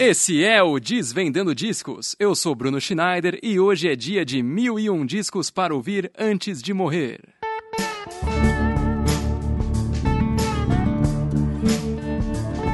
Esse é o Desvendando Discos. Eu sou Bruno Schneider e hoje é dia de mil e um discos para ouvir antes de morrer.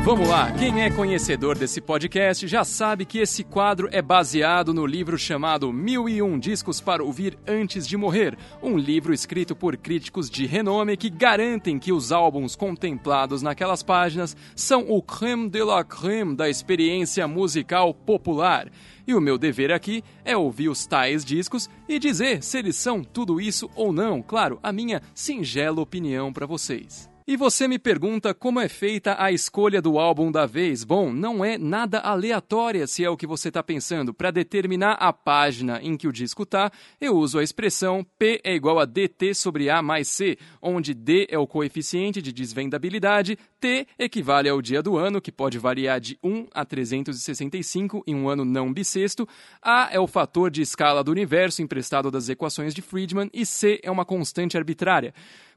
Vamos lá, quem é conhecedor desse podcast já sabe que esse quadro é baseado no livro chamado Mil e Um Discos para Ouvir Antes de Morrer, um livro escrito por críticos de renome que garantem que os álbuns contemplados naquelas páginas são o creme de la creme da experiência musical popular. E o meu dever aqui é ouvir os tais discos e dizer se eles são tudo isso ou não, claro, a minha singela opinião para vocês. E você me pergunta como é feita a escolha do álbum da vez? Bom, não é nada aleatória se é o que você está pensando. Para determinar a página em que o disco está, eu uso a expressão P é igual a DT sobre A mais C, onde D é o coeficiente de desvendabilidade, T equivale ao dia do ano, que pode variar de 1 a 365 em um ano não bissexto, A é o fator de escala do universo emprestado das equações de Friedman e C é uma constante arbitrária.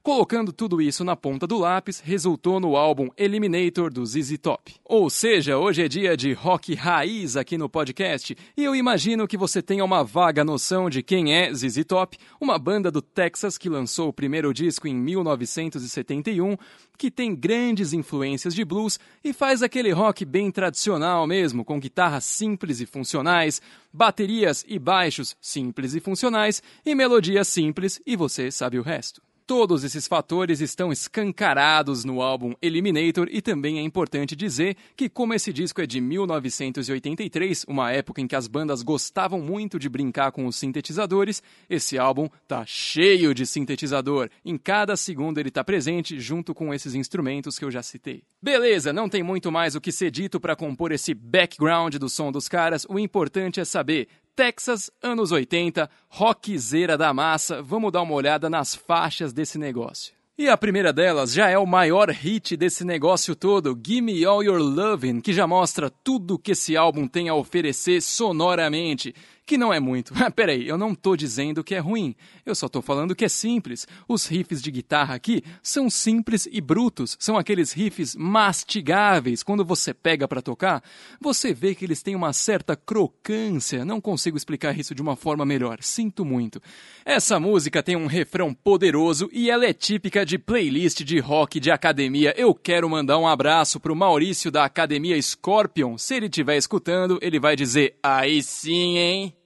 Colocando tudo isso na ponta do lápis, resultou no álbum Eliminator do ZZ Top. Ou seja, hoje é dia de rock raiz aqui no podcast, e eu imagino que você tenha uma vaga noção de quem é ZZ Top, uma banda do Texas que lançou o primeiro disco em 1971, que tem grandes influências de blues e faz aquele rock bem tradicional mesmo, com guitarras simples e funcionais, baterias e baixos simples e funcionais e melodias simples, e você sabe o resto. Todos esses fatores estão escancarados no álbum Eliminator e também é importante dizer que, como esse disco é de 1983, uma época em que as bandas gostavam muito de brincar com os sintetizadores, esse álbum tá cheio de sintetizador. Em cada segundo ele tá presente junto com esses instrumentos que eu já citei. Beleza, não tem muito mais o que ser dito para compor esse background do som dos caras. O importante é saber Texas, anos 80, rockzeira da massa. Vamos dar uma olhada nas faixas desse negócio. E a primeira delas já é o maior hit desse negócio todo, Gimme All Your Lovin', que já mostra tudo que esse álbum tem a oferecer sonoramente que não é muito. Peraí, eu não tô dizendo que é ruim, eu só tô falando que é simples. Os riffs de guitarra aqui são simples e brutos, são aqueles riffs mastigáveis. Quando você pega para tocar, você vê que eles têm uma certa crocância. Não consigo explicar isso de uma forma melhor, sinto muito. Essa música tem um refrão poderoso e ela é típica de playlist de rock de academia. Eu quero mandar um abraço pro Maurício da Academia Scorpion. Se ele estiver escutando, ele vai dizer: aí sim, hein?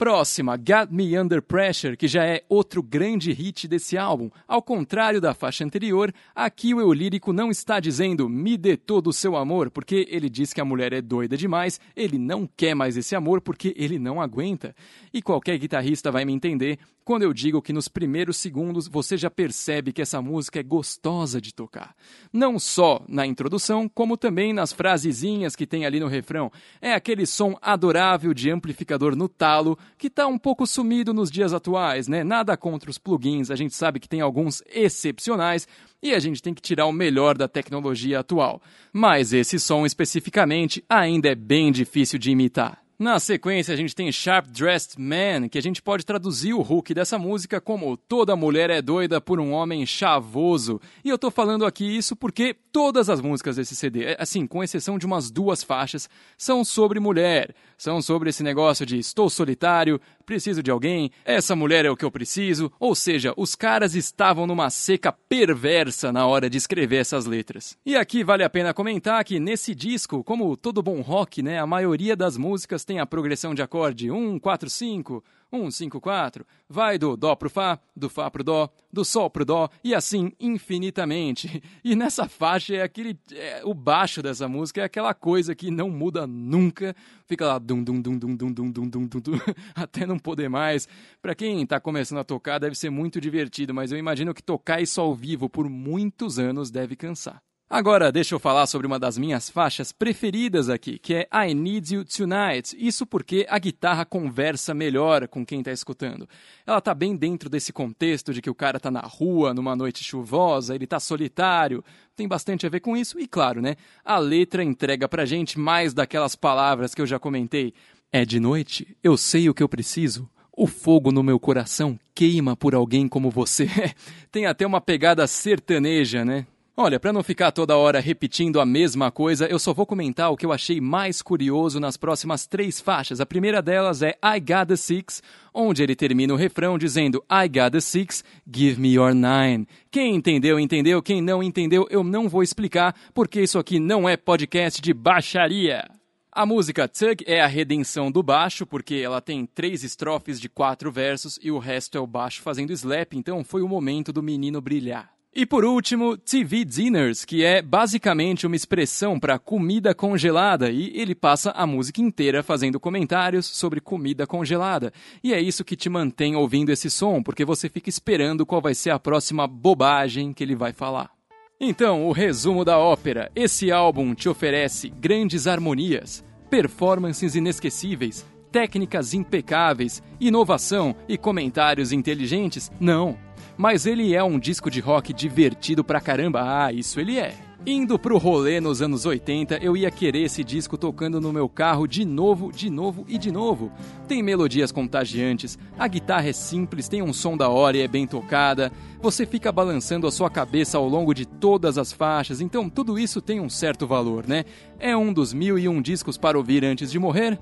Próxima, Got Me Under Pressure, que já é outro grande hit desse álbum. Ao contrário da faixa anterior, aqui o eu lírico não está dizendo me dê todo o seu amor, porque ele diz que a mulher é doida demais, ele não quer mais esse amor porque ele não aguenta. E qualquer guitarrista vai me entender quando eu digo que nos primeiros segundos você já percebe que essa música é gostosa de tocar. Não só na introdução, como também nas frasezinhas que tem ali no refrão. É aquele som adorável de amplificador no talo que está um pouco sumido nos dias atuais, né? Nada contra os plugins, a gente sabe que tem alguns excepcionais, e a gente tem que tirar o melhor da tecnologia atual. Mas esse som especificamente ainda é bem difícil de imitar. Na sequência, a gente tem Sharp Dressed Man, que a gente pode traduzir o hook dessa música como Toda mulher é doida por um homem chavoso. E eu tô falando aqui isso porque todas as músicas desse CD, é, assim, com exceção de umas duas faixas, são sobre mulher. São sobre esse negócio de estou solitário, preciso de alguém, essa mulher é o que eu preciso. Ou seja, os caras estavam numa seca perversa na hora de escrever essas letras. E aqui vale a pena comentar que nesse disco, como todo bom rock, né, a maioria das músicas tem a progressão de acorde 1, 4, 5, 1, 5, 4, vai do Dó pro Fá, do Fá pro Dó, do Sol pro Dó e assim infinitamente. E nessa faixa é aquele. É, o baixo dessa música é aquela coisa que não muda nunca, fica lá dum dum dum dum dum dum dum dum dum, dum até não poder mais. Para quem tá começando a tocar deve ser muito divertido, mas eu imagino que tocar isso ao vivo por muitos anos deve cansar. Agora, deixa eu falar sobre uma das minhas faixas preferidas aqui, que é I Need You Tonight. Isso porque a guitarra conversa melhor com quem está escutando. Ela está bem dentro desse contexto de que o cara está na rua, numa noite chuvosa, ele está solitário. Tem bastante a ver com isso e, claro, né? A letra entrega pra gente mais daquelas palavras que eu já comentei. É de noite, eu sei o que eu preciso. O fogo no meu coração queima por alguém como você. Tem até uma pegada sertaneja, né? Olha, para não ficar toda hora repetindo a mesma coisa, eu só vou comentar o que eu achei mais curioso nas próximas três faixas. A primeira delas é I Got the Six, onde ele termina o refrão dizendo I got the six, give me your nine. Quem entendeu, entendeu. Quem não entendeu, eu não vou explicar, porque isso aqui não é podcast de baixaria. A música Tug é a redenção do baixo, porque ela tem três estrofes de quatro versos e o resto é o baixo fazendo slap, então foi o momento do menino brilhar. E por último, TV Dinners, que é basicamente uma expressão para comida congelada, e ele passa a música inteira fazendo comentários sobre comida congelada. E é isso que te mantém ouvindo esse som, porque você fica esperando qual vai ser a próxima bobagem que ele vai falar. Então, o resumo da ópera: esse álbum te oferece grandes harmonias, performances inesquecíveis, técnicas impecáveis, inovação e comentários inteligentes? Não mas ele é um disco de rock divertido pra caramba. Ah, isso ele é. Indo pro rolê nos anos 80, eu ia querer esse disco tocando no meu carro de novo, de novo e de novo. Tem melodias contagiantes, a guitarra é simples, tem um som da hora e é bem tocada. Você fica balançando a sua cabeça ao longo de todas as faixas, então tudo isso tem um certo valor, né? É um dos mil e um discos para ouvir antes de morrer?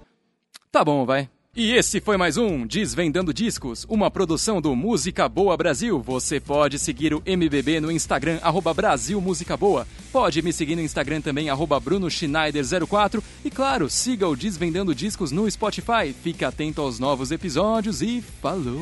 Tá bom, vai. E esse foi mais um Desvendando Discos, uma produção do Música Boa Brasil. Você pode seguir o MBB no Instagram, arroba Brasil Música Boa. Pode me seguir no Instagram também, arroba Bruno Schneider04. E claro, siga o Desvendando Discos no Spotify. Fique atento aos novos episódios e falou!